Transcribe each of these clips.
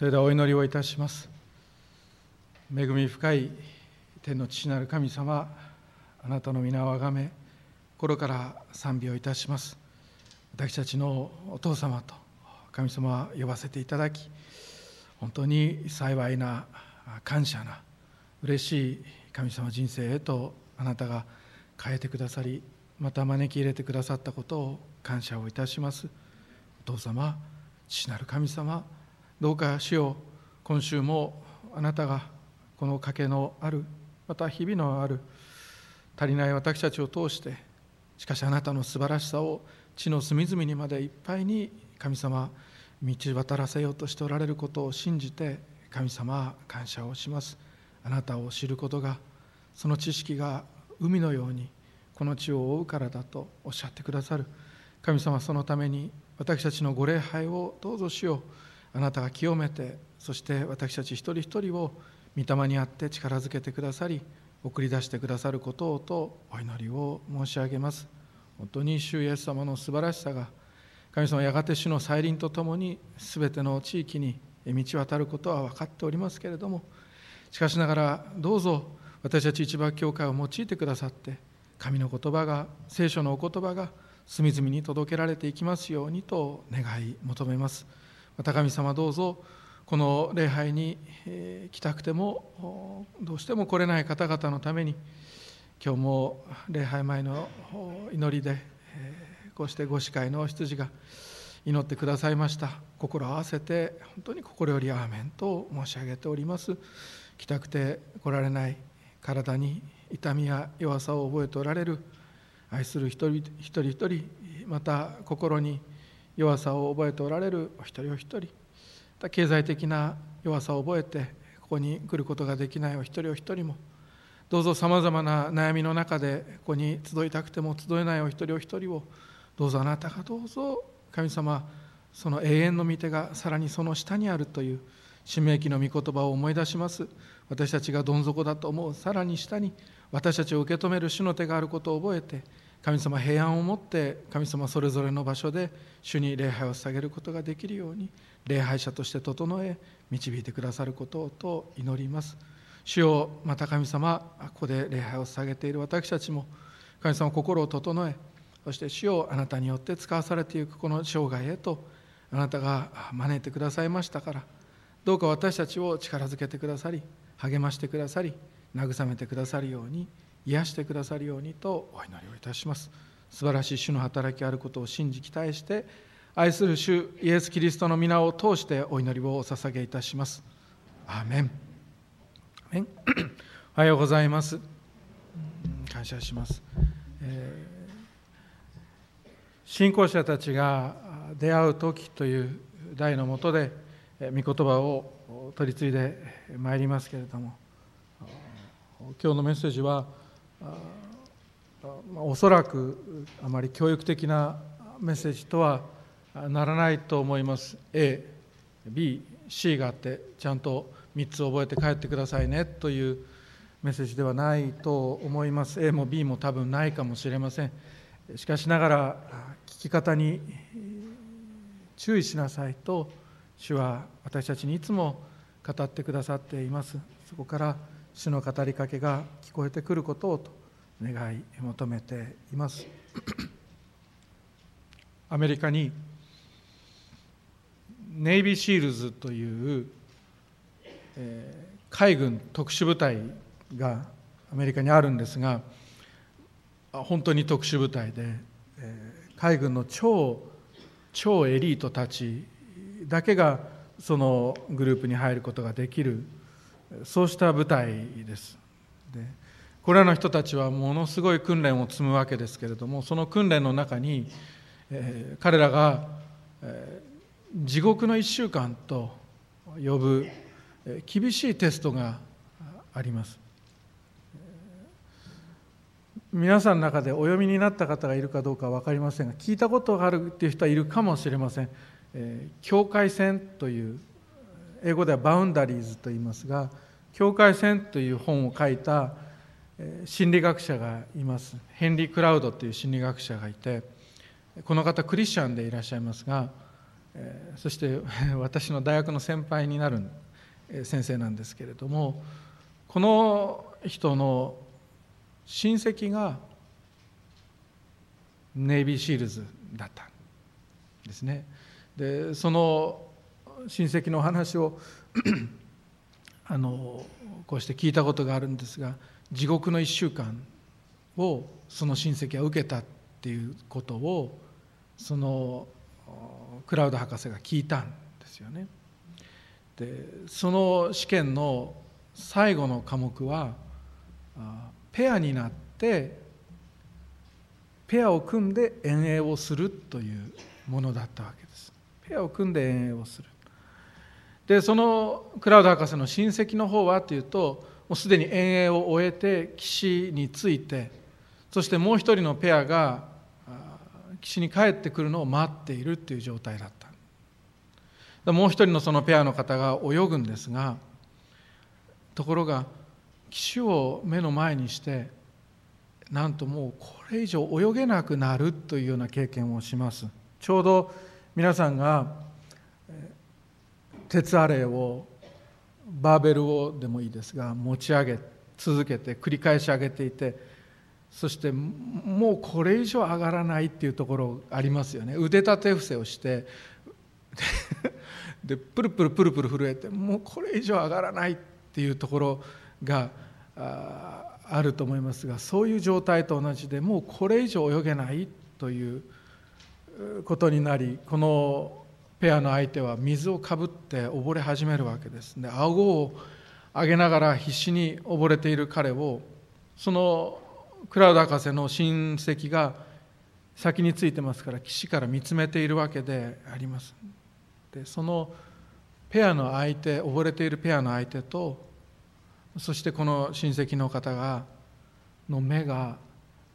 それではお祈りをいたします。恵み深い天の父なる神様あなたの皆をあがめ心から賛美をいたします。私たちのお父様と神様は呼ばせていただき本当に幸いな感謝な嬉しい神様人生へとあなたが変えてくださりまた招き入れてくださったことを感謝をいたします。お父様父なる神様どうか主よ今週もあなたがこの賭けのあるまた日々のある足りない私たちを通してしかしあなたの素晴らしさを地の隅々にまでいっぱいに神様道渡らせようとしておられることを信じて神様感謝をします。あなたを知ることがその知識が海のようにこの地を覆うからだとおっしゃってくださる。神様そのために私たちのご礼拝をどうぞしよう。あなたが清めてそして私たち一人一人を御霊にあって力づけてくださり送り出してくださることをとお祈りを申し上げます。本当に主イエス様の素晴らしさが神様やがて主の再臨とともに全ての地域に道渡ることは分かっておりますけれどもしかしながらどうぞ私たち一番教会を用いてくださって神の言葉が聖書のお言葉が隅々に届けられていきますようにと願い求めます。また神様どうぞこの礼拝に来たくてもどうしても来れない方々のために今日も礼拝前の祈りでこうしてご司会の羊が祈ってくださいました。心を合わせて本当に心よりアーメンと申し上げております。来たくて来られない体に痛みや弱さを覚えておられる愛する一人一人一人また心に弱さを覚えておられるお一人お一人。経済的な弱さを覚えてここに来ることができないお一人お一人も。どうぞさまざまな悩みの中でここに集いたくても集えないお一人お一人を。どうぞあなたがどうぞ神様その永遠の御手がさらにその下にあるという使命記の御言葉を思い出します。私たちがどん底だと思うさらに下に私たちを受け止める主の手があることを覚えて神様平安を持って神様それぞれの場所で主に礼拝を捧げることができるように礼拝者として整え導いてくださることをと祈ります。主よまた神様ここで礼拝を捧げている私たちも神様心を整えそして主をあなたによって使わされていくこの生涯へとあなたが招いてくださいましたからどうか私たちを力づけてくださり励ましてくださり慰めてくださるように癒してくださるようにとお祈りをいたします。素晴らしい主の働きあることを信じ期待して愛する主イエス・キリストの皆を通してお祈りをお捧げいたします。アーメン。おはようございます。感謝します、えー、信仰者たちが出会う時という題のもとで御言葉を取り継いでまいりますけれども今日のメッセージはまあおそらくあまり教育的なメッセージとはならないと思います。ABC があってちゃんと3つ覚えて帰ってくださいねというメッセージではないと思います。A も B も多分ないかもしれません。しかしながら聞き方に注意しなさいと主は私たちにいつも語ってくださっています。そこから主の語りかけが聞こえてくることをと願い求めています。アメリカにネイビーシールズという、えー、海軍特殊部隊がアメリカにあるんですが本当に特殊部隊で、えー、海軍の超超エリートたちだけがそのグループに入ることができる。そうした部隊です。でこれらの人たちはものすごい訓練を積むわけですけれどもその訓練の中に、えー、彼らが、えー、地獄の1週間と呼ぶ、えー、厳しいテストがあります。皆さんの中でお読みになった方がいるかどうか分かりませんが聞いたことがあるっていう人はいるかもしれません、えー、境界線という英語ではバウンダリーズと言いますが境界線という本を書いた心理学者がいます。ヘンリー・クラウドという心理学者がいてこの方クリスチャンでいらっしゃいますがそして 私の大学の先輩になる先生なんですけれどもこの人の親戚がネイビーシールズだったんですね。でその親戚の話を あのこうして聞いたことがあるんですが地獄の1週間をその親戚は受けたっていうことをそのクラウド博士が聞いたんですよね。でその試験の最後の科目はペアになってペアを組んで遠泳をするというものだったわけです。ペアを組んで遠泳をする。でそのクラウド博士の親戚の方はというともうすでに遠泳を終えて岸に着いてそしてもう一人のペアが岸に帰ってくるのを待っているという状態だった。もう一人のそのペアの方が泳ぐんですがところが岸を目の前にしてなんともうこれ以上泳げなくなるというような経験をします。ちょうど皆さんが鉄アレイをバーベルをでもいいですが持ち上げ続けて繰り返し上げていてそしてもうこれ以上上がらないっていうところありますよね。腕立て伏せをしてでプルプルプルプル震えてもうこれ以上上がらないっていうところがあると思いますがそういう状態と同じでもうこれ以上泳げないということになりこのペアの相手は水をかぶって溺れ始めるわけです。で顎を上げながら必死に溺れている彼をそのクラウド博士の親戚が先についてますから岸から見つめているわけであります。でそのペアの相手溺れているペアの相手とそしてこの親戚の方がの目が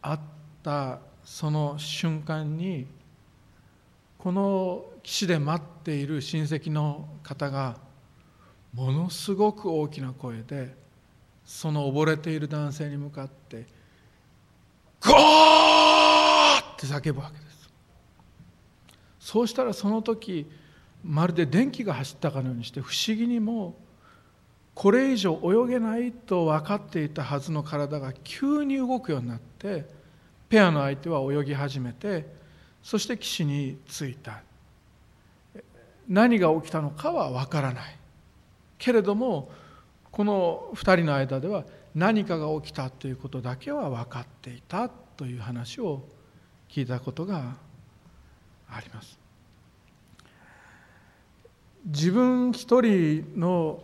あったその瞬間にこの岸で待っている親戚の方がものすごく大きな声でその溺れている男性に向かってゴーって叫ぶわけです。そうしたらその時まるで電気が走ったかのようにして不思議にもこれ以上泳げないと分かっていたはずの体が急に動くようになってペアの相手は泳ぎ始めてそして岸に着いた。何が起きたのかは分からない。けれどもこの2人の間では何かが起きたということだけは分かっていたという話を聞いたことがあります。自分一人の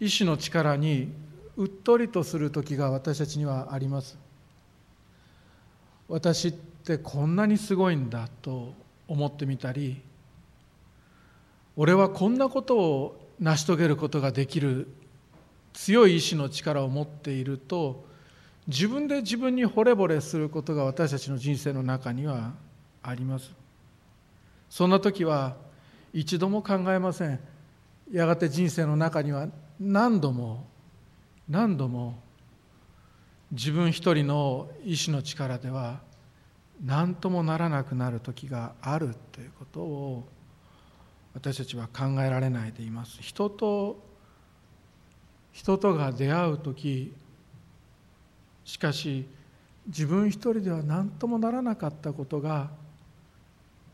意志の力にうっとりとする時が私たちにはあります。私ってこんなにすごいんだと思ってみたり俺はこんなことを成し遂げることができる強い意志の力を持っていると自分で自分に惚れ惚れすることが私たちの人生の中にはあります。そんな時は一度も考えません。やがて人生の中には何度も何度も自分一人の意志の力では何ともならなくなる時があるということを私たちは考えられないでいます。人と人とが出会う時しかし自分一人では何ともならなかったことが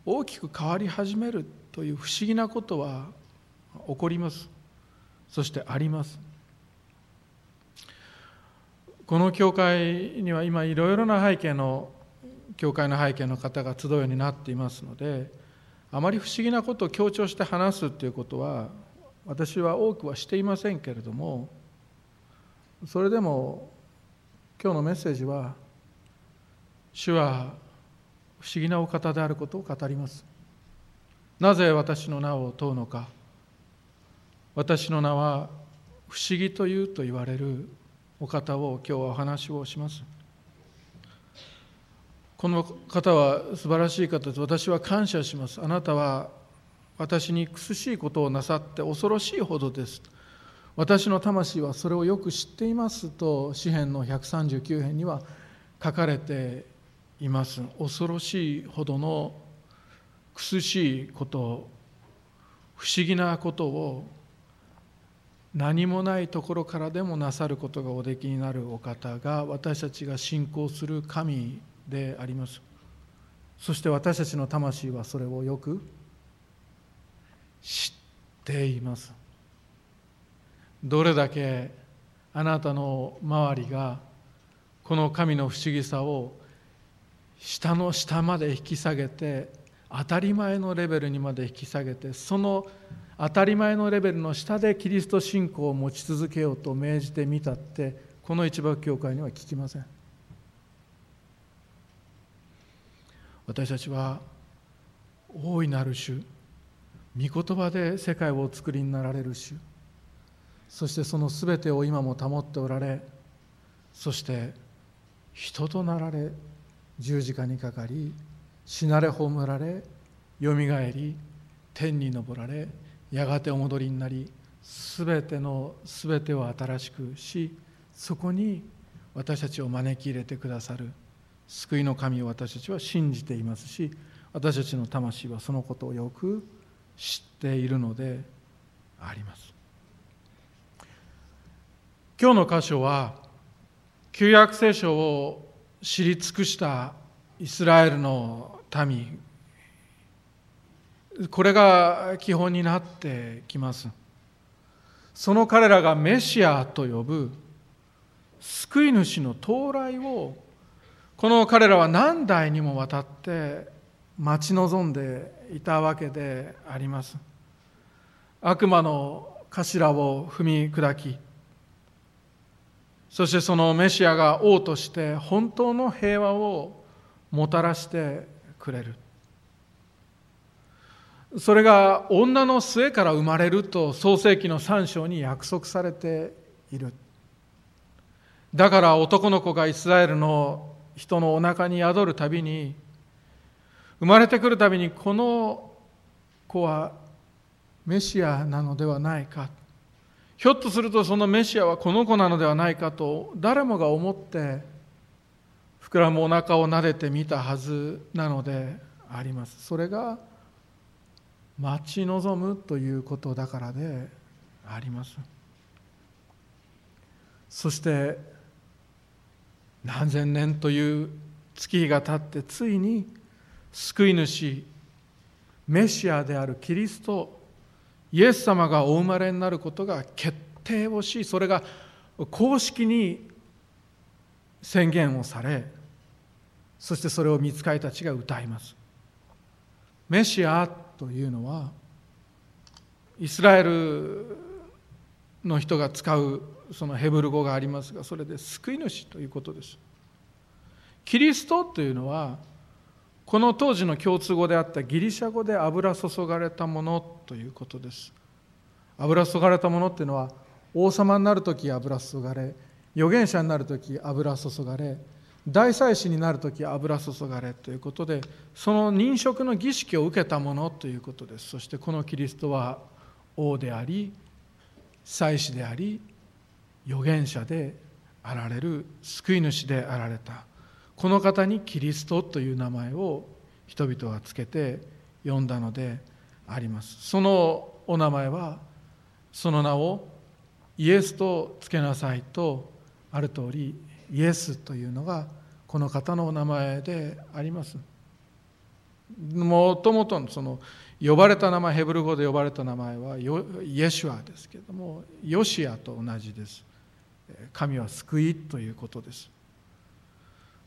大きく変わり始めるという不思議なことは起こります。そしてあります。この教会には今いろいろな背景の教会の背景の方が集うようになっていますのであまり不思議なことを強調して話すということは私は多くはしていませんけれどもそれでも今日のメッセージは主は不思議なお方であることを語ります。なぜ私の名を問うのか。私の名は不思議というと言われるお方を今日はお話をします。この方は素晴らしい方です。私は感謝します。あなたは私に苦しいことをなさって恐ろしいほどです。私の魂はそれをよく知っていますと詩篇の139編には書かれています。恐ろしいほどの苦しいこと不思議なことを何もないところからでもなさることがおできになるお方が私たちが信仰する神であります。そして私たちの魂はそれをよく知っています。どれだけあなたの周りがこの神の不思議さを下の下まで引き下げて当たり前のレベルにまで引き下げてその当たり前のレベルの下でキリスト信仰を持ち続けようと命じてみたってこの一幕教会には聞きません。私たちは大いなる主御言葉で世界をお作りになられる主そしてその全てを今も保っておられそして人となられ十字架にかかり死なれ葬られよみがえり天に昇られやがてお戻りになり全ての全てを新しくしそこに私たちを招き入れてくださる。救いの神を私たちは信じていますし私たちの魂はそのことをよく知っているのであります。今日の箇所は旧約聖書を知り尽くしたイスラエルの民。これが基本になってきます。その彼らがメシアと呼ぶ救い主の到来をこの彼らは何代にもわたって待ち望んでいたわけであります。悪魔の頭を踏み砕きそしてそのメシアが王として本当の平和をもたらしてくれる。それが女の末から生まれると創世紀の3章に約束されている。だから男の子がイスラエルの人のお腹に宿るたびに生まれてくるたびにこの子はメシアなのではないか。ひょっとするとそのメシアはこの子なのではないかと誰もが思って膨らむお腹を撫でてみたはずなのであります。それが待ち望むということだからであります。そして何千年という月日が経ってついに救い主メシアであるキリストイエス様がお生まれになることが決定をしそれが公式に宣言をされそしてそれを見つかりたちが歌います。メシアというのはイスラエルの人が使うそのヘブル語がありますがそれで救い主ということです。キリストというのはこの当時の共通語であったギリシャ語で油注がれたものということです。油注がれたものっていうのは王様になる時油注がれ預言者になる時油注がれ大祭司になる時油注がれということでその認職の儀式を受けたものということです。そしてこのキリストは王であり祭司であり預言者であられる救い主であられたこの方にキリストという名前を人々はつけて呼んだのであります。そのお名前はその名をイエスとつけなさいとある通りイエスというのがこの方のお名前であります。もともとその呼ばれた名前ヘブル語で呼ばれた名前はイエシュアですけれどもヨシアと同じです。神は救いということです。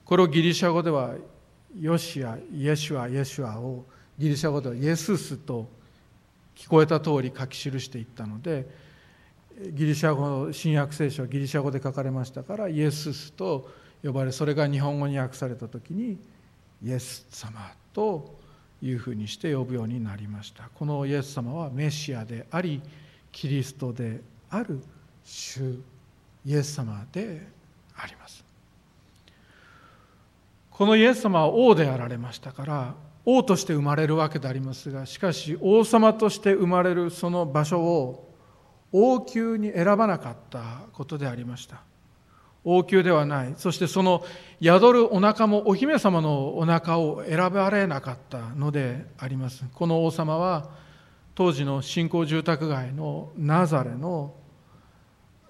これをギリシャ語ではヨシアイエシュアイエシュアをギリシャ語ではイエススと聞こえた通り書き記していったのでギリシャ語の新約聖書はギリシャ語で書かれましたからイエススと呼ばれそれが日本語に訳された時にイエス様というふうにして呼ぶようになりました。このイエス様はメシアでありキリストである主イエス様であります。このイエス様は王であられましたから王として生まれるわけでありますがしかし王様として生まれるその場所を王宮に選ばなかったことでありました。王宮ではない。そしてその宿るお腹もお姫様のお腹を選ばれなかったのであります。この王様は当時の新興住宅街のナザレの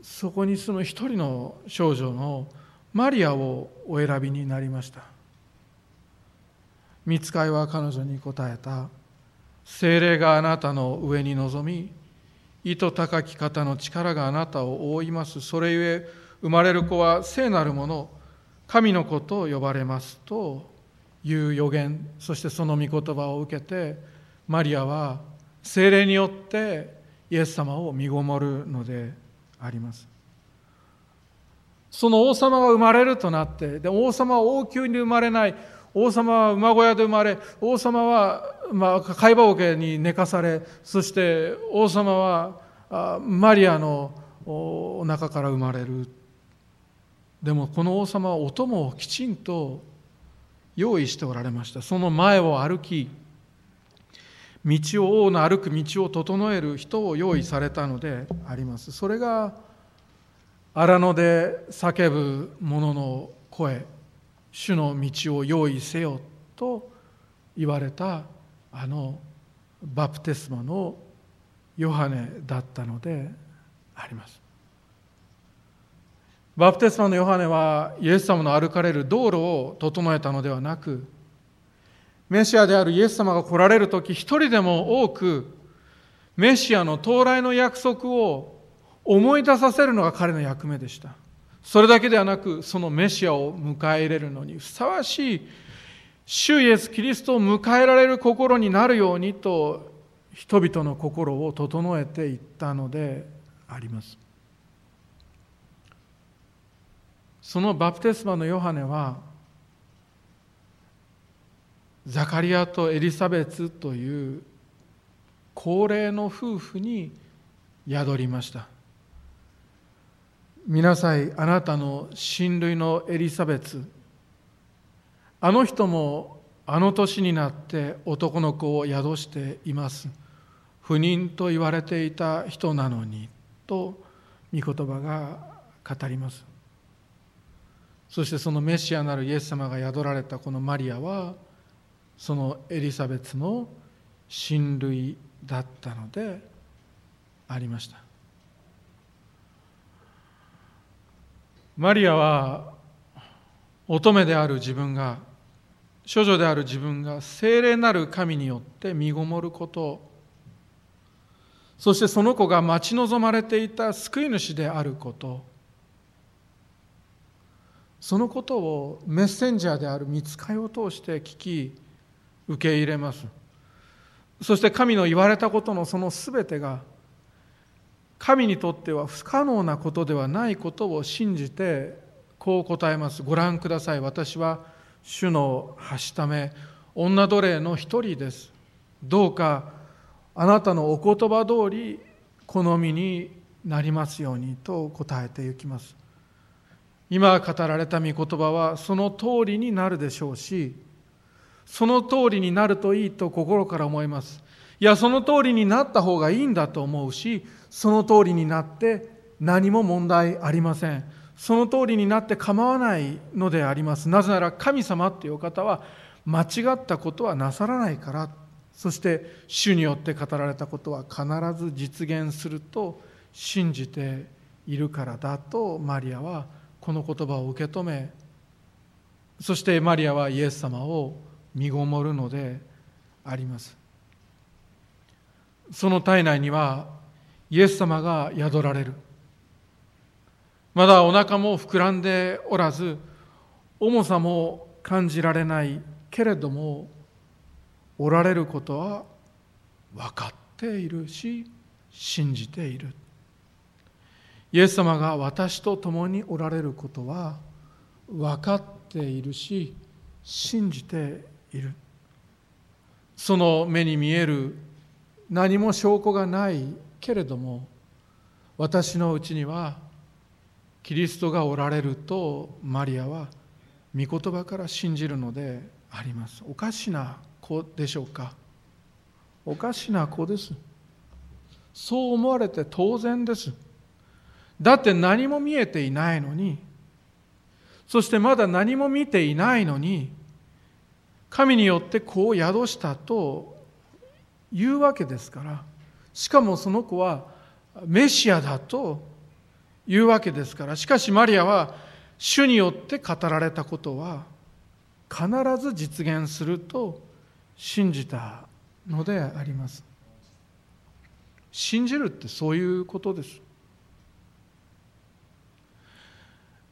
そこに住む一人の少女のマリアをお選びになりました。見つかいは彼女に答えた。精霊があなたの上に臨み糸高き方の力があなたを覆います。それゆえ生まれる子は聖なるもの神の子と呼ばれますという予言そしてその御言葉を受けてマリアは精霊によってイエス様を身ごもるのであります。その王様が生まれるとなってで王様は王宮に生まれない王様は馬小屋で生まれ王様は、まあ、貝羽桶に寝かされそして王様はマリアのお腹から生まれる。でもこの王様はお供をきちんと用意しておられました。その前を歩き道を王の歩く道を整える人を用意されたのであります。それが荒野で叫ぶ者の声主の道を用意せよと言われたあのバプテスマのヨハネだったのであります。バプテスマのヨハネはイエス様の歩かれる道路を整えたのではなくメシアであるイエス様が来られる時一人でも多くメシアの到来の約束を思い出させるのが彼の役目でした。それだけではなくそのメシアを迎え入れるのにふさわしい主イエス・キリストを迎えられる心になるようにと人々の心を整えていったのであります。そのバプテスマのヨハネはザカリアとエリザベツという高齢の夫婦に宿りました。見なさいあなたの親類のエリザベツ。あの人もあの年になって男の子を宿しています。不妊と言われていた人なのにと御言葉が語ります。そしてそのメシアなるイエス様が宿られたこのマリアはそのエリザベツの親類だったのでありました。マリアは乙女である自分が処女である自分が聖霊なる神によって身ごもることそしてその子が待ち望まれていた救い主であることそのことをメッセンジャーである見つかいを通して聞き受け入れます。そして神の言われたことのその全てが神にとっては不可能なことではないことを信じてこう答えます。ご覧ください。私は主のはしため女奴隷の一人です。どうかあなたのお言葉通り好みになりますようにと答えていきます。今語られた御言葉はその通りになるでしょうしその通りになるといいと心から思います。いやその通りになった方がいいんだと思うしその通りになって何も問題ありません。その通りになって構わないのであります。なぜなら神様っていう方は間違ったことはなさらないから。そして主によって語られたことは必ず実現すると信じているからだとマリアはこの言葉を受け止めそしてマリアはイエス様を身ごもるのであります。その体内にはイエス様が宿られる。まだお腹も膨らんでおらず重さも感じられないけれどもおられることは分かっているし信じている。イエス様が私と共におられることは分かっているし信じている。その目に見える何も証拠がないけれども私のうちにはキリストがおられるとマリアは御言葉から信じるのであります。おかしな子でしょうか？おかしな子です。そう思われて当然です。だって何も見えていないのにそしてまだ何も見ていないのに神によって子を宿したというわけですからしかもその子はメシアだというわけですからしかしマリアは主によって語られたことは必ず実現すると信じたのであります。信じるってそういうことです。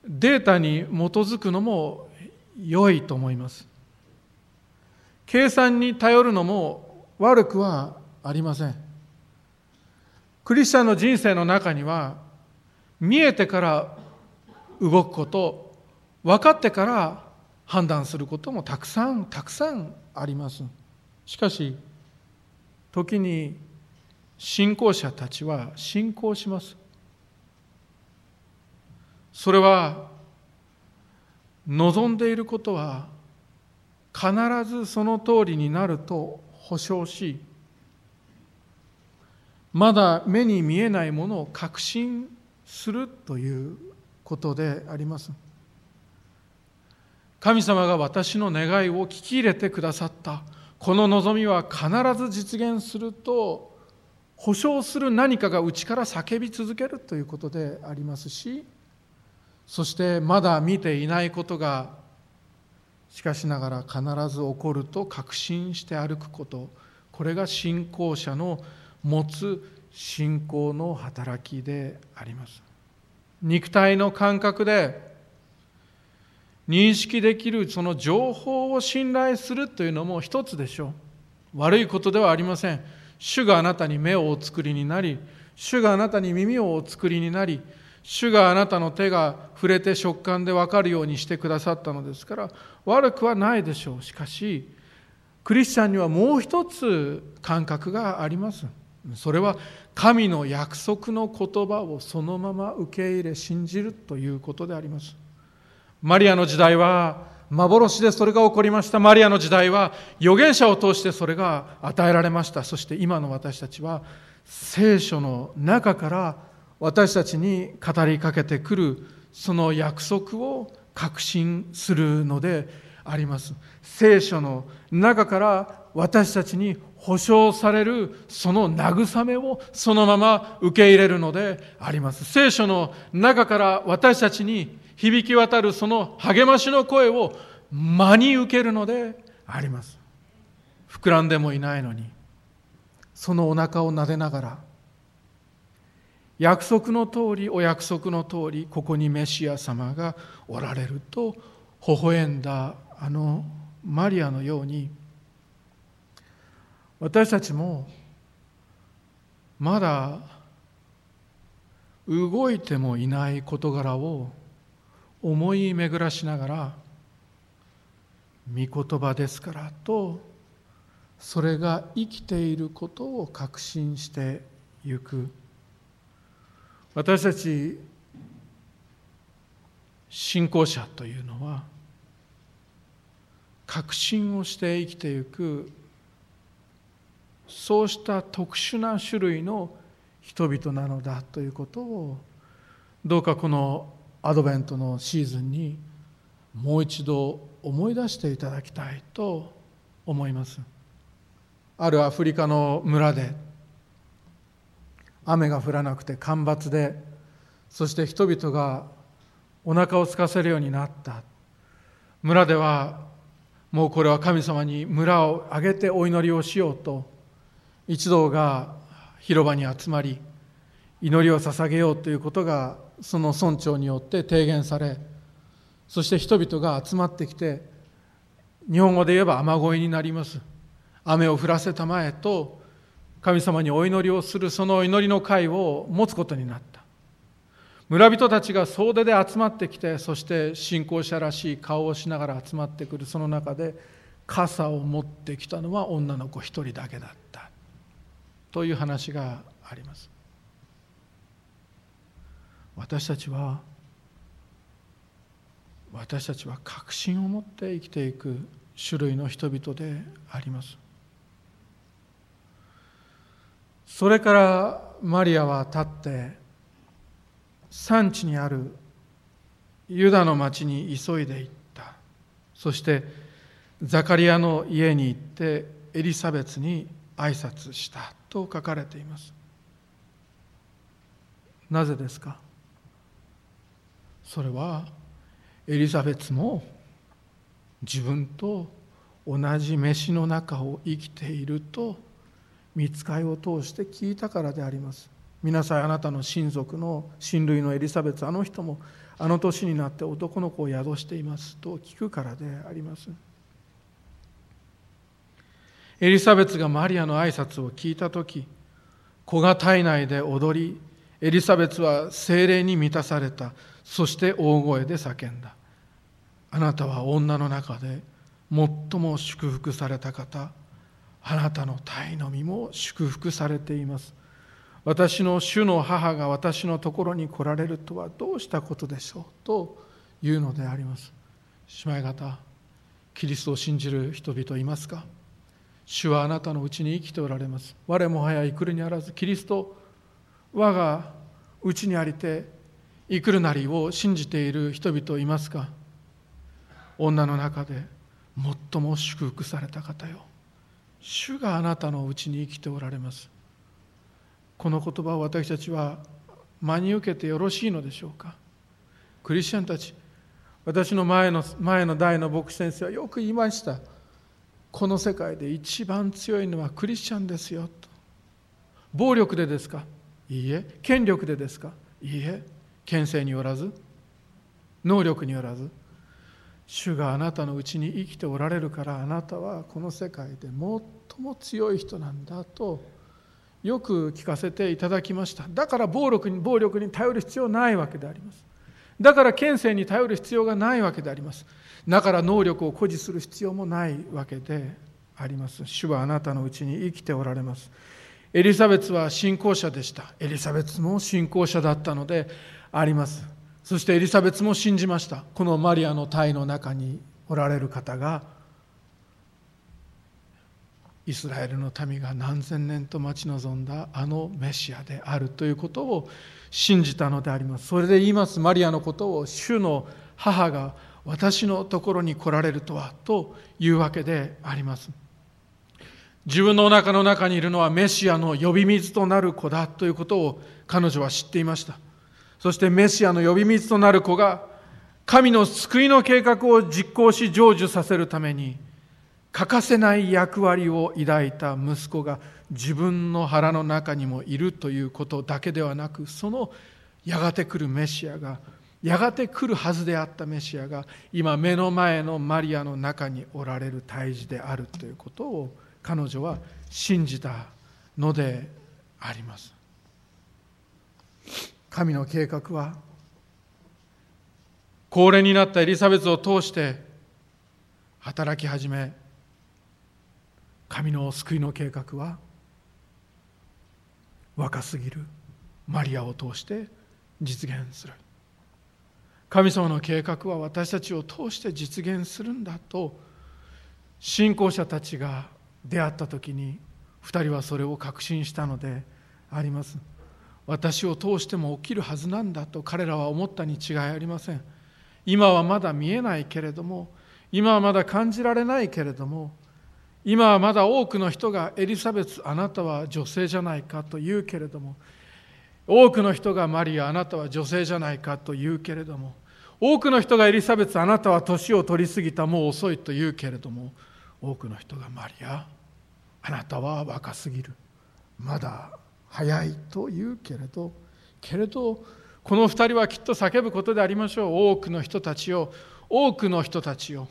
データに基づくのも良いと思います。計算に頼るのも悪くはありません。クリスチャンの人生の中には見えてから動くこと分かってから判断することもたくさんたくさんあります。しかし時に信仰者たちは信仰します。それは望んでいることは必ずその通りになると保証しまだ目に見えないものを確信するということであります。神様が私の願いを聞き入れてくださった。この望みは必ず実現すると保証する何かが内から叫び続けるということでありますしそしてまだ見ていないことがしかしながら必ず起こると確信して歩くこと。これが信仰者の持つ信仰の働きであります。肉体の感覚で認識できるその情報を信頼するというのも一つでしょう。悪いことではありません。主があなたに目をお作りになり主があなたに耳をお作りになり主があなたの手が触れて食感で分かるようにしてくださったのですから悪くはないでしょう。しかしクリスチャンにはもう一つ感覚があります。それは神の約束の言葉をそのまま受け入れ信じるということであります。マリアの時代は幻でそれが起こりました。マリアの時代は預言者を通してそれが与えられました。そして今の私たちは聖書の中から私たちに語りかけてくるその約束を確信するのであります。聖書の中から私たちに保証されるその慰めをそのまま受け入れるのであります。聖書の中から私たちに響き渡るその励ましの声を真に受けるのであります。膨らんでもいないのにそのお腹を撫でながら約束の通りお約束の通りここにメシア様がおられると微笑んだあのマリアのように私たちもまだ動いてもいない事柄を思い巡らしながら御言葉ですからとそれが生きていることを確信してゆく。私たち信仰者というのは確信をして生きていくそうした特殊な種類の人々なのだということをどうかこのアドベントのシーズンにもう一度思い出していただきたいと思います。あるアフリカの村で雨が降らなくて干ばつでそして人々がお腹を空かせるようになった。村ではもうこれは神様に村を挙げてお祈りをしようと一同が広場に集まり祈りを捧げようということがその村長によって提言されそして人々が集まってきて日本語で言えば雨乞いになります。雨を降らせたまえと神様にお祈りをするその祈りの会を持つことになった。村人たちが総出で集まってきてそして信仰者らしい顔をしながら集まってくるその中で傘を持ってきたのは女の子一人だけだった。という話があります。私たちは私たちは確信を持って生きていく種類の人々であります。それからマリアは立って産地にあるユダの町に急いで行った。そしてザカリアの家に行ってエリザベツに挨拶した。と書かれています。なぜですか？それはエリザベツも自分と同じ飯の中を生きていると見つかいを通して聞いたからであります。皆さんあなたの親族の親類のエリザベツあの人もあの年になって男の子を宿していますと聞くからであります。エリザベツがマリアの挨拶を聞いた時子が体内で踊りエリザベツは精霊に満たされた。そして大声で叫んだ。あなたは女の中で最も祝福された方。あなたの体の身も祝福されています。私の主の母が私のところに来られるとはどうしたことでしょうというのであります。姉妹方キリストを信じる人々いますか？主はあなたのうちに生きておられます。我もはやいくるにあらずキリスト我がうちにありていくるなりを信じている人々いますか？女の中で最も祝福された方よ。主があなたのうちに生きておられます。この言葉を私たちは真に受けてよろしいのでしょうか。クリスチャンたち私の前の前の代の牧師先生はよく言いました。この世界で一番強いのはクリスチャンですよと。暴力でですか？いいえ。権力でですか？いいえ。権勢によらず。能力によらず。主があなたのうちに生きておられるからあなたはこの世界で最も強い人なんだとよく聞かせていただきました。だから暴力に暴力に頼る必要ないわけであります。だから権勢に頼る必要がないわけであります。だから能力を誇示する必要もないわけであります。主はあなたのうちに生きておられます。エリザベツは信仰者でした。エリザベツも信仰者だったのであります。そしてエリザベツも信じました。このマリアの体の中におられる方がイスラエルの民が何千年と待ち望んだあのメシアであるということを信じたのであります。それで言います。マリアのことを主の母が私のところに来られるとはというわけであります。自分のお腹の中にいるのはメシアの呼び水となる子だということを彼女は知っていました。そしてメシアの呼び水となる子が神の救いの計画を実行し成就させるために欠かせない役割を抱いた息子が自分の腹の中にもいるということだけではなくそのやがて来るメシアがやがて来るはずであったメシアが今目の前のマリアの中におられる胎児であるということを彼女は信じたのであります。神の計画は？高齢になったエリザベスを通して働き始め神の救いの計画は？若すぎるマリアを通して実現する。神様の計画は私たちを通して実現するんだと信仰者たちが出会った時に2人はそれを確信したのであります。私を通しても起きるはずなんだと彼らは思ったに違いありません。今はまだ見えないけれども今はまだ感じられないけれども今はまだ多くの人がエリザベスあなたは女性じゃないかと言うけれども多くの人がマリアあなたは女性じゃないかと言うけれども多くの人がエリザベスあなたは年を取り過ぎたもう遅いと言うけれども多くの人がマリアあなたは若すぎる。まだ早いと言うけれどけれどこの二人はきっと叫ぶことでありましょう。多くの人たちを多くの人たちを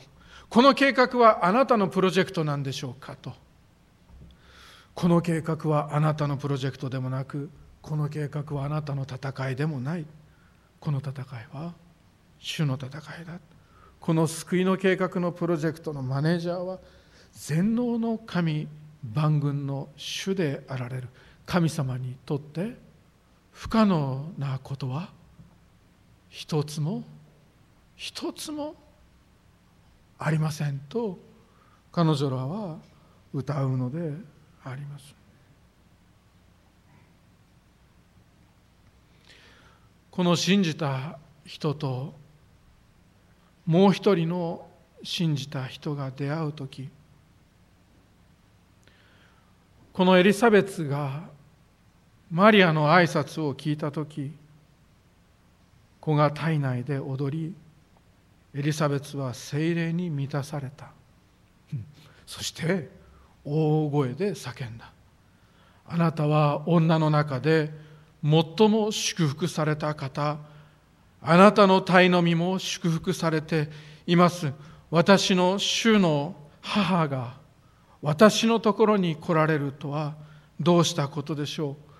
この計画はあなたのプロジェクトなんでしょうかと。この計画はあなたのプロジェクトでもなくこの計画はあなたの戦いでもない。この戦いは主の戦いだ。この救いの計画のプロジェクトのマネージャーは全能の神万軍の主であられる。神様にとって不可能なことは一つも一つもありませんと彼女らは歌うのであります。この信じた人ともう一人の信じた人が出会う時このエリザベツがマリアの挨拶を聞いた時子が体内で踊りエリザベツは精霊に満たされた。そして大声で叫んだ。あなたは女の中で最も祝福された方。あなたの体の身も祝福されています。私の主の母が私のところに来られるとはどうしたことでしょう？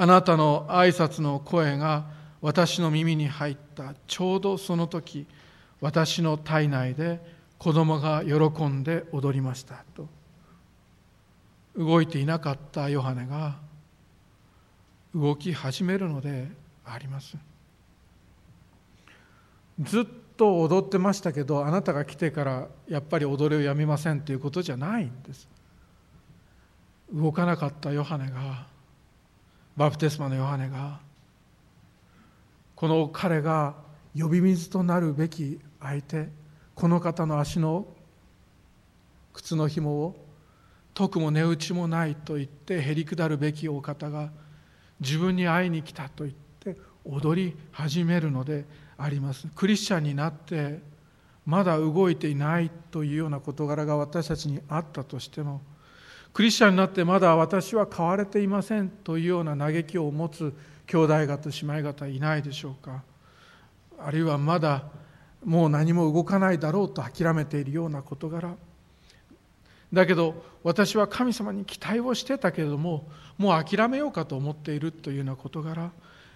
あなたの挨拶の声が私の耳に入った。ちょうどその時私の体内で子供が喜んで踊りました。と。動いていなかったヨハネが動き始めるのであります。ずっと踊ってましたけどあなたが来てからやっぱり踊りをやめませんということじゃないんです。動かなかったヨハネがバプテスマのヨハネがこの彼が呼び水となるべき相手この方の足の靴の紐を徳も値打ちもないと言ってへりくだるべきお方が自分に会いに来たと言って踊り始めるのであります。クリスチャンになってまだ動いていないというような事柄が私たちにあったとしてもクリスチャンになってまだ私は変われていませんというような嘆きを持つ兄弟方姉妹方いないでしょうか。あるいはまだもう何も動かないだろうと諦めているような事柄。だけど私は神様に期待をしてたけれどももう諦めようかと思っているというような事柄。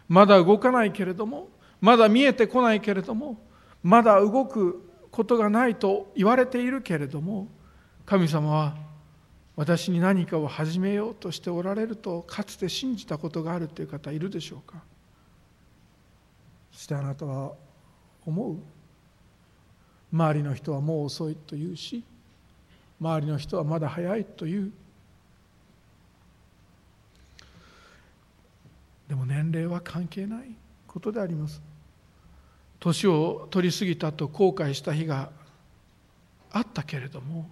まだ動かないけれどもまだ見えてこないけれどもまだ動くことがないと言われているけれども神様は私に何かを始めようとしておられるとかつて信じたことがあるという方いるでしょうか？そしてあなたは思う？周りの人はもう遅いと言うし周りの人はまだ早いという。でも年齢は関係ないことであります。年を取り過ぎたと後悔した日があったけれども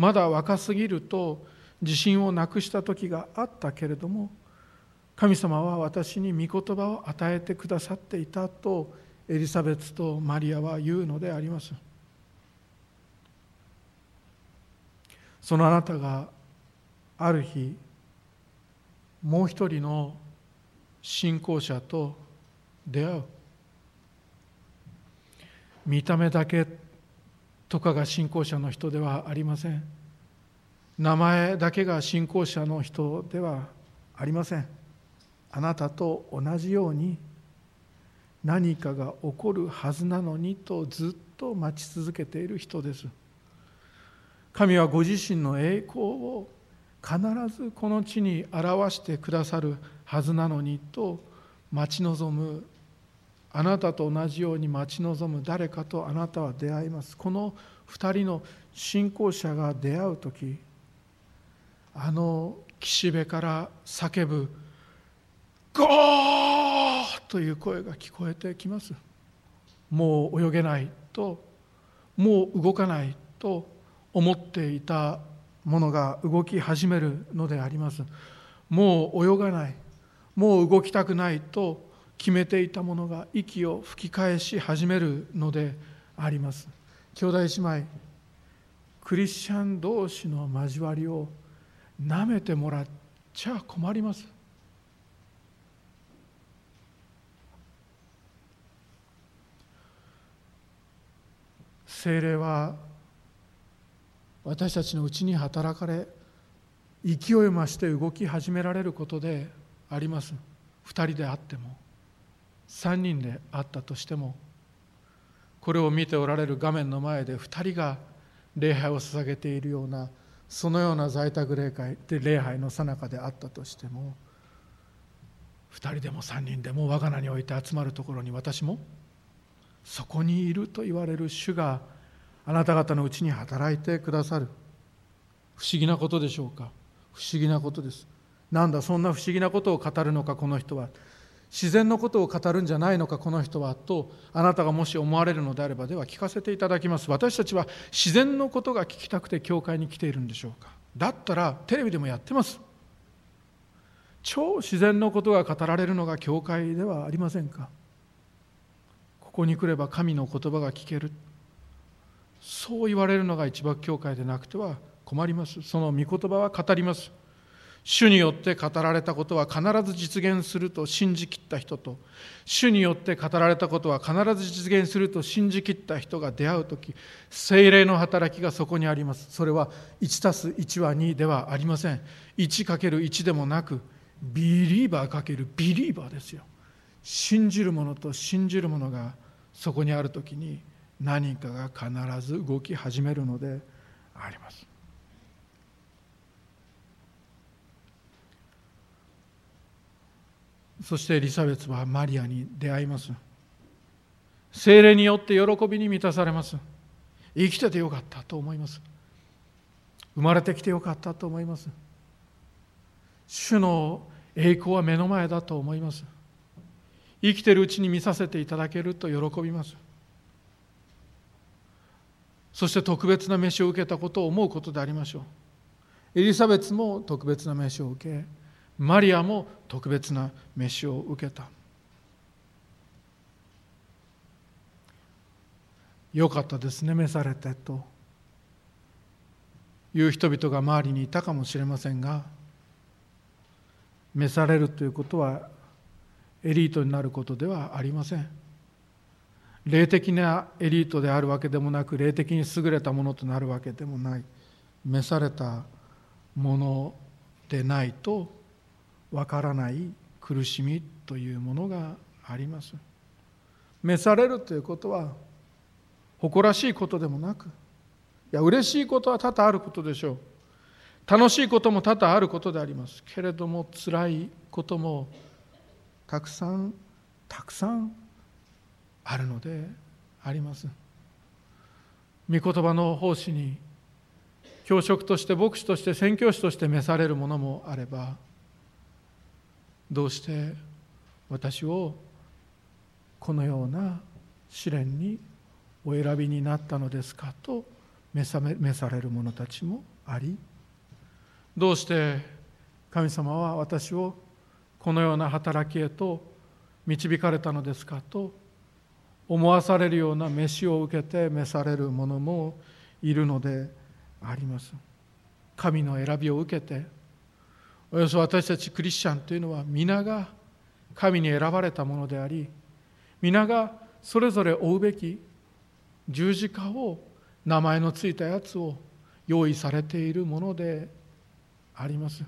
まだ若すぎると自信をなくした時があったけれども神様は私に御言葉を与えてくださっていたとエリザベツとマリアは言うのであります。そのあなたがある日もう一人の信仰者と出会う見た目だけとかが信仰者の人ではありません。名前だけが信仰者の人ではありません。あなたと同じように何かが起こるはずなのにとずっと待ち続けている人です。神はご自身の栄光を必ずこの地に表してくださるはずなのにと待ち望むあなたと同じように待ち望む誰かとあなたは出会いますこの2人の信仰者が出会う時あの岸辺から叫ぶ「ゴー!」という声が聞こえてきますもう泳げないともう動かないと思っていたものが動き始めるのでありますもう泳がないもう動きたくないと決めていたものが息を吹き返し始めるのであります。兄弟姉妹クリスチャン同士の交わりをなめてもらっちゃ困ります。精霊は私たちのうちに働かれ勢い増して動き始められることであります。2人であっても。3人であったとしてもこれを見ておられる画面の前で2人が礼拝を捧げているようなそのような在宅礼拝で礼拝の最中であったとしても2人でも3人でも我が名において集まるところに私もそこにいると言われる主があなた方のうちに働いてくださる。不思議なことでしょうか。不思議なことです。なんだそんな不思議なことを語るのかこの人は。自然のことを語るんじゃないのかこの人はとあなたがもし思われるのであればでは聞かせていただきます。私たちは自然のことが聞きたくて教会に来ているんでしょうか。だったらテレビでもやってます。超自然のことが語られるのが教会ではありませんか。ここに来れば神の言葉が聞ける。そう言われるのが一幕教会でなくては困ります。その御言葉は語ります。主によって語られたことは必ず実現すると信じきった人と主によって語られたことは必ず実現すると信じきった人が出会う時精霊の働きがそこにあります。それは1たす1は2ではありません。1×1 でもなくビリーバー×ビリーバーですよ。信じる者と信じる者がそこにある時に何かが必ず動き始めるのであります。そしてエリザベスはマリアに出会います。精霊によって喜びに満たされます。生きててよかったと思います。生まれてきてよかったと思います。主の栄光は目の前だと思います。生きてるうちに見させていただけると喜びます。そして特別な飯を受けたことを思うことでありましょう。エリザベスも特別な飯を受けマリアも特別な飯を受けた。よかったですね召されてと。いう人々が周りにいたかもしれませんが召されるということはエリートになることではありません。霊的なエリートであるわけでもなく霊的に優れたものとなるわけでもない。召されたものでないとわからない苦しみというものがあります。召されるということは誇らしいことでもなくいや嬉しいことは多々あることでしょう。楽しいことも多々あることであります。けれども辛いこともたくさんたくさんあるのであります。御言葉の奉仕に教職として牧師として宣教師として召されるものもあればどうして私をこのような試練にお選びになったのですかと召さ召される者たちもありどうして神様は私をこのような働きへと導かれたのですかと思わされるような飯を受けて召される者もいるのであります。神の選びを受けておよそ私たちクリスチャンというのは皆が神に選ばれたものであり皆がそれぞれ追うべき十字架を名前のついたやつを用意されているものであります。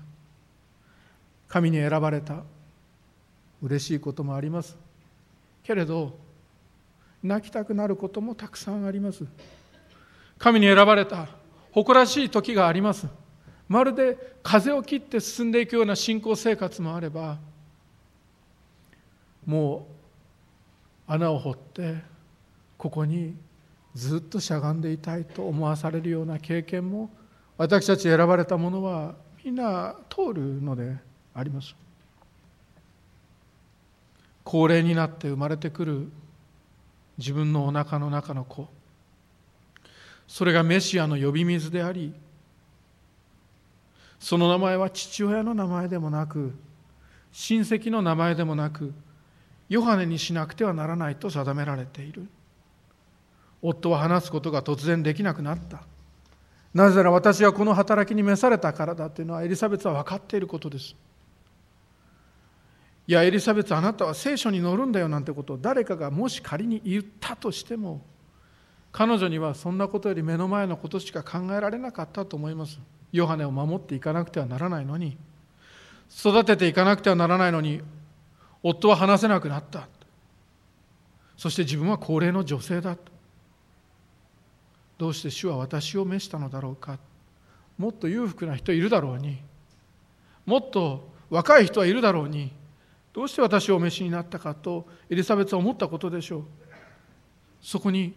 神に選ばれた嬉しいこともあります。けれど泣きたくなることもたくさんあります。神に選ばれた誇らしい時があります。まるで風を切って進んでいくような信仰生活もあればもう穴を掘ってここにずっとしゃがんでいたいと思わされるような経験も私たち選ばれたものはみんな通るのであります。高齢になって生まれてくる自分のおなかの中の子。それがメシアの呼び水でありその名前は父親の名前でもなく親戚の名前でもなくヨハネにしなくてはならないと定められている。夫は話すことが突然できなくなった。なぜなら私はこの働きに召されたからだというのはエリザベスは分かっていることです。いやエリザベスあなたは聖書に載るんだよなんてことを誰かがもし仮に言ったとしても彼女にはそんなことより目の前のことしか考えられなかったと思います。ヨハネを守っていかなくてはならないのに。育てていかなくてはならないのに夫は話せなくなった。そして自分は高齢の女性だどうして主は私を召したのだろうか。もっと裕福な人いるだろうに。もっと若い人はいるだろうに。どうして私をお召しになったかとエリザベスは思ったことでしょう。そこに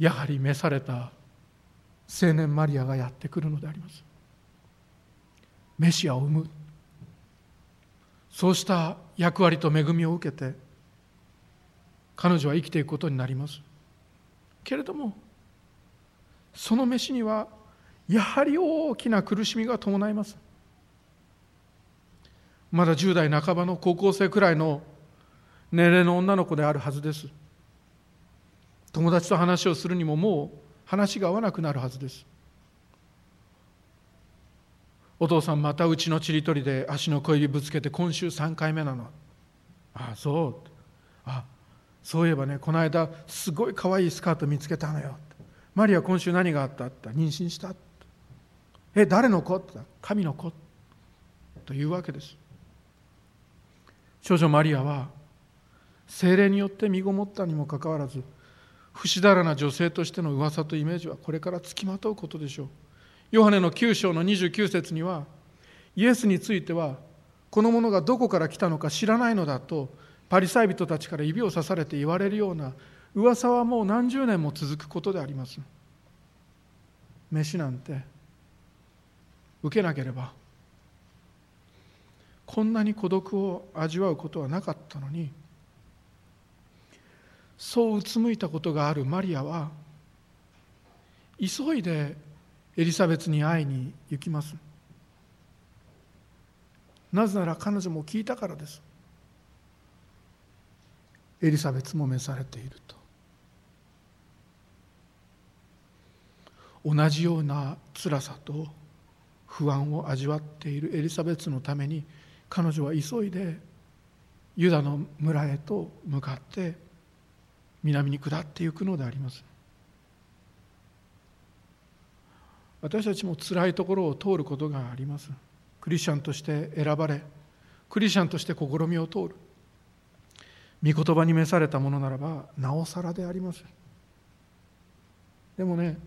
やはり召された青年マリアがやってくるのであります。メシアを生む。そうした役割と恵みを受けて彼女は生きていくことになります。けれどもその飯にはやはり大きな苦しみが伴います。まだ10代半ばの高校生くらいの年齢の女の子であるはずです。友達と話をするにももう話が合わなくなるはずです。お父さんまたうちのちりとりで足の小指ぶつけて今週3回目なの。ああそう。あそういえばねこの間すごい可愛いスカート見つけたのよ。マリア今週何があった？って。妊娠したえ誰の子？って。神の子。というわけです。少女マリアは精霊によって身ごもったにもかかわらず不死だらな女性としての噂とイメージはこれからつきまとうことでしょう。ヨハネの9章の29節にはイエスについてはこの者がどこから来たのか知らないのだとパリサイ人たちから指をさされて言われるような噂はもう何十年も続くことであります。飯なんて受けなければこんなに孤独を味わうことはなかったのにそううつむいたことがあるマリアは急いでエリザベスに会いに行きます。なぜなら彼女も聞いたからです。エリザベスも召されていると。同じような辛さと不安を味わっているエリザベスのために彼女は急いでユダの村へと向かって南に下っていくのであります。私たちも辛いところを通ることがあります。クリスチャンとして選ばれクリスチャンとして試みを通る。御言葉に召されたものならばなおさらであります。でもね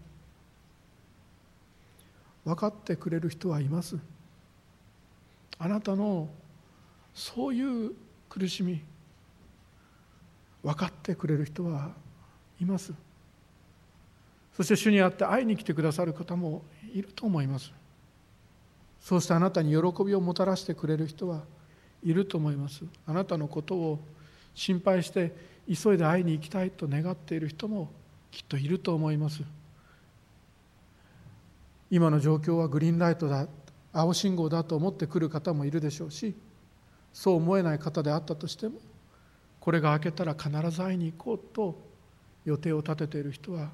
分かってくれる人はいます。あなたのそういう苦しみ分かってくれる人はいます。そして主にあって会いに来てくださる方もいると思います。そうしてあなたに喜びをもたらしてくれる人はいると思います。あなたのことを心配して急いで会いに行きたいと願っている人もきっといると思います。今の状況はグリーンライトだ青信号だと思ってくる方もいるでしょうしそう思えない方であったとしてもこれが明けたら必ず会いに行こうと予定を立てている人は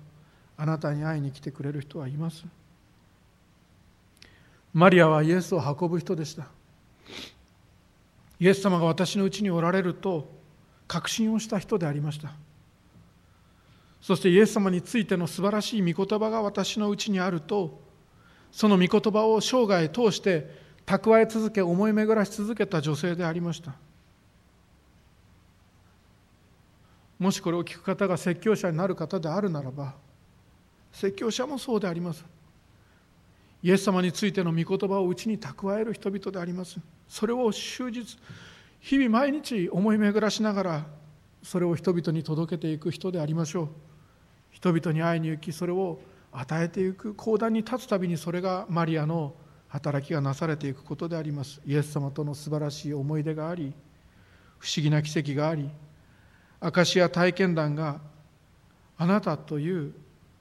あなたに会いに来てくれる人はいます。マリアはイエスを運ぶ人でした。イエス様が私のうちにおられると確信をした人でありました。そしてイエス様についての素晴らしい御言葉が私のうちにあるとその御言葉を生涯通して蓄え続け思い巡らし続けた女性でありました。もしこれを聞く方が説教者になる方であるならば説教者もそうであります。イエス様についての御言葉をうちに蓄える人々であります。それを終日日々毎日思い巡らしながらそれを人々に届けていく人でありましょう。人々に会いに行きそれを与えていく講談に立つたびにそれがマリアの働きがなされていくことであります。イエス様との素晴らしい思い出があり不思議な奇跡があり証や体験談があなたという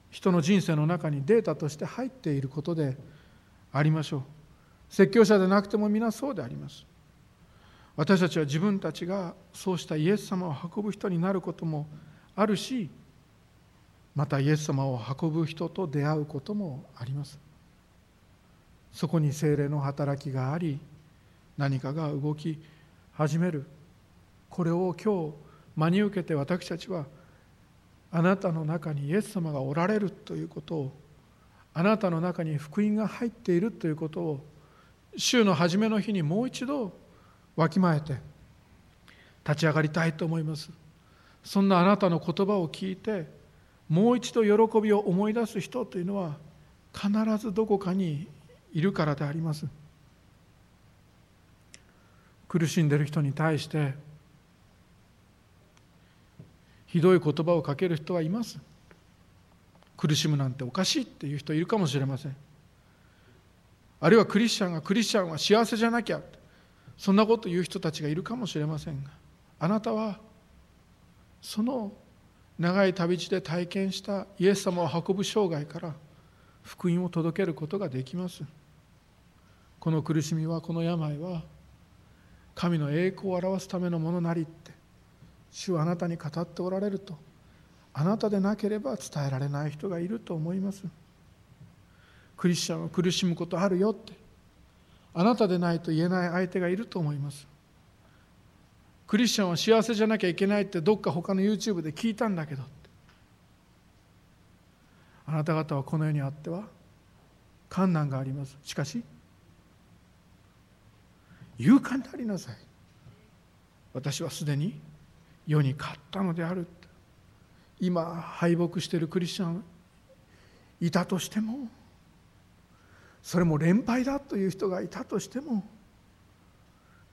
人の人生の中にデータとして入っていることでありましょう。説教者でなくても皆そうであります。私たちは自分たちがそうしたイエス様を運ぶ人になることもあるしまたイエス様を運ぶ人と出会うこともあります。そこに精霊の働きがあり何かが動き始める。これを今日真に受けて私たちはあなたの中にイエス様がおられるということをあなたの中に福音が入っているということを週の初めの日にもう一度わきまえて立ち上がりたいと思います。そんなあなたの言葉を聞いてもう一度喜びを思い出す人というのは必ずどこかにいるからであります。苦しんでいる人に対してひどい言葉をかける人はいます。苦しむなんておかしいっていう人いるかもしれません。あるいはクリスチャンがクリスチャンは幸せじゃなきゃ。そんなこと言う人たちがいるかもしれませんが。あなたはその長い旅路で体験したイエス様を運ぶ生涯から福音を届けることができます。この苦しみはこの病は神の栄光を表すためのものなり。主はあなたに語っておられるとあなたでなければ伝えられない人がいると思います。クリスチャンは苦しむことあるよってあなたでないと言えない相手がいると思います。クリスチャンは幸せじゃなきゃいけないってどっか他の YouTube で聞いたんだけどあなた方はこの世にあっては困難があります。しかし勇敢でありなさい。私はすでに世に勝ったのである。今敗北しているクリスチャンいたとしてもそれも連敗だという人がいたとしても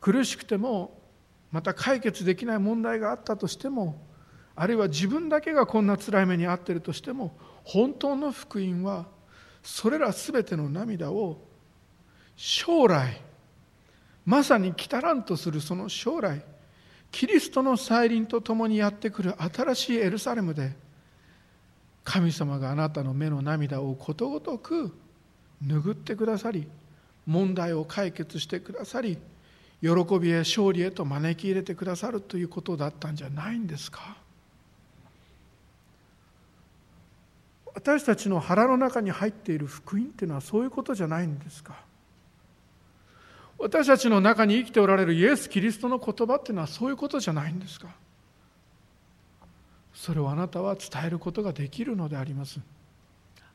苦しくてもまた解決できない問題があったとしてもあるいは自分だけがこんな辛い目に遭っているとしても本当の福音はそれら全ての涙を将来まさに来たらんとするその将来キリストの再臨とともにやってくる新しいエルサレムで神様があなたの目の涙をことごとく拭ってくださり問題を解決してくださり喜びへ勝利へと招き入れてくださるということだったんじゃないんですか？私たちの腹の中に入っている福音っていうのはそういうことじゃないんですか？私たちの中に生きておられるイエス・キリストの言葉っていうのはそういうことじゃないんですか？それをあなたは伝えることができるのであります。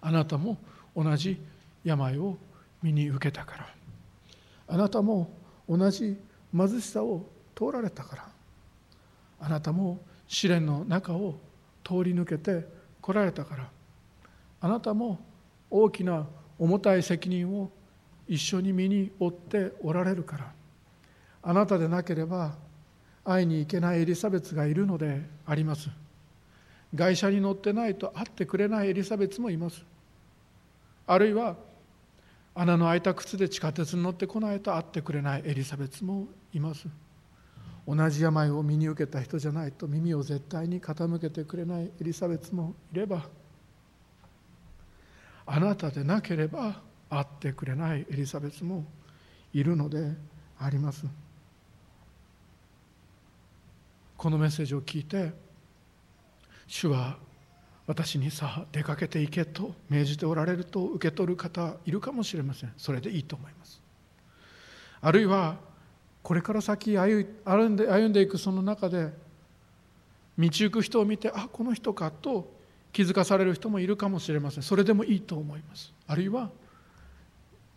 あなたも同じ病を身に受けたから。あなたも同じ貧しさを通られたから。あなたも試練の中を通り抜けてこられたから。あなたも大きな重たい責任を一緒に身に負っておられるから。あなたでなければ会いに行けないエリザベスがいるのであります。外車に乗ってないと会ってくれないエリザベスもいます。あるいは穴の開いた靴で地下鉄に乗ってこないと会ってくれないエリザベスもいます。同じ病を身に受けた人じゃないと耳を絶対に傾けてくれないエリザベスもいれば。あなたでなければ会ってくれないエリザベスもいるのであります。このメッセージを聞いて主は私にさ出かけていけと命じておられると受け取る方いるかもしれません。それでいいと思います。あるいはこれから先歩んで歩んでいくその中で道行く人を見てあこの人かと気づかされる人もいるかもしれません。それでもいいと思います。あるいは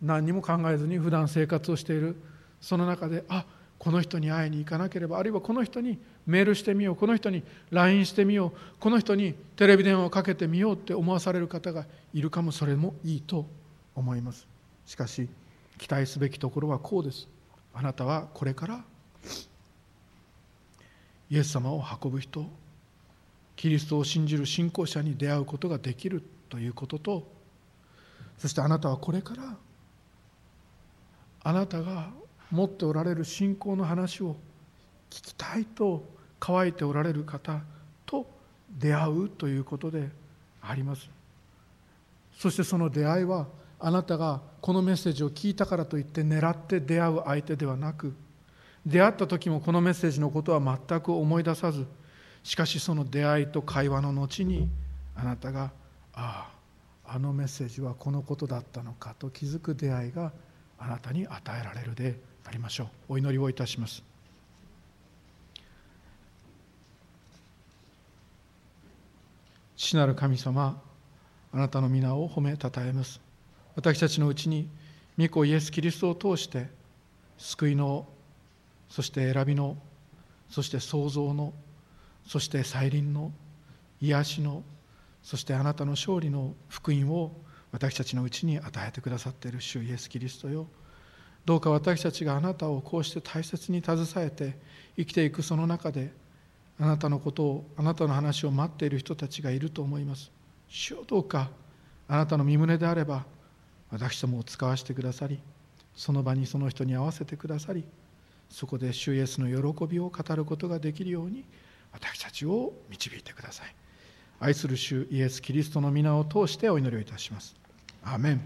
何にも考えずに普段生活をしている。その中であこの人に会いに行かなければあるいはこの人にメールしてみようこの人に LINE してみようこの人にテレビ電話をかけてみようって思わされる方がいるかもそれもいいと思います。しかし期待すべきところはこうです。あなたはこれからイエス様を運ぶ人キリストを信じる信仰者に出会うことができるということとそしてあなたはこれからあなたが持っておられる信仰の話を聞きたいと乾いておられる方と出会うということであります。そしてその出会いはあなたがこのメッセージを聞いたからといって狙って出会う相手ではなく出会った時もこのメッセージのことは全く思い出さずしかしその出会いと会話の後にあなたがあああのメッセージはこのことだったのかと気づく出会いがあなたに与えられるでありましょう。お祈りをいたします。父なる神様あなたの皆を褒めたたえます。私たちのうちに御子イエス・キリストを通して救いのそして選びのそして創造のそして再臨の癒しのそしてあなたの勝利の福音を私たちのうちに与えてくださっている主イエス・キリストよ。どうか私たちがあなたをこうして大切に携えて生きていくその中であなたのことをあなたの話を待っている人たちがいると思います。主よどうかあなたの身旨であれば私どもを使わせてくださりその場にその人に合わせてくださりそこで主イエスの喜びを語ることができるように私たちを導いてください。愛する主イエス・キリストの皆を通してお祈りをいたします。アーメン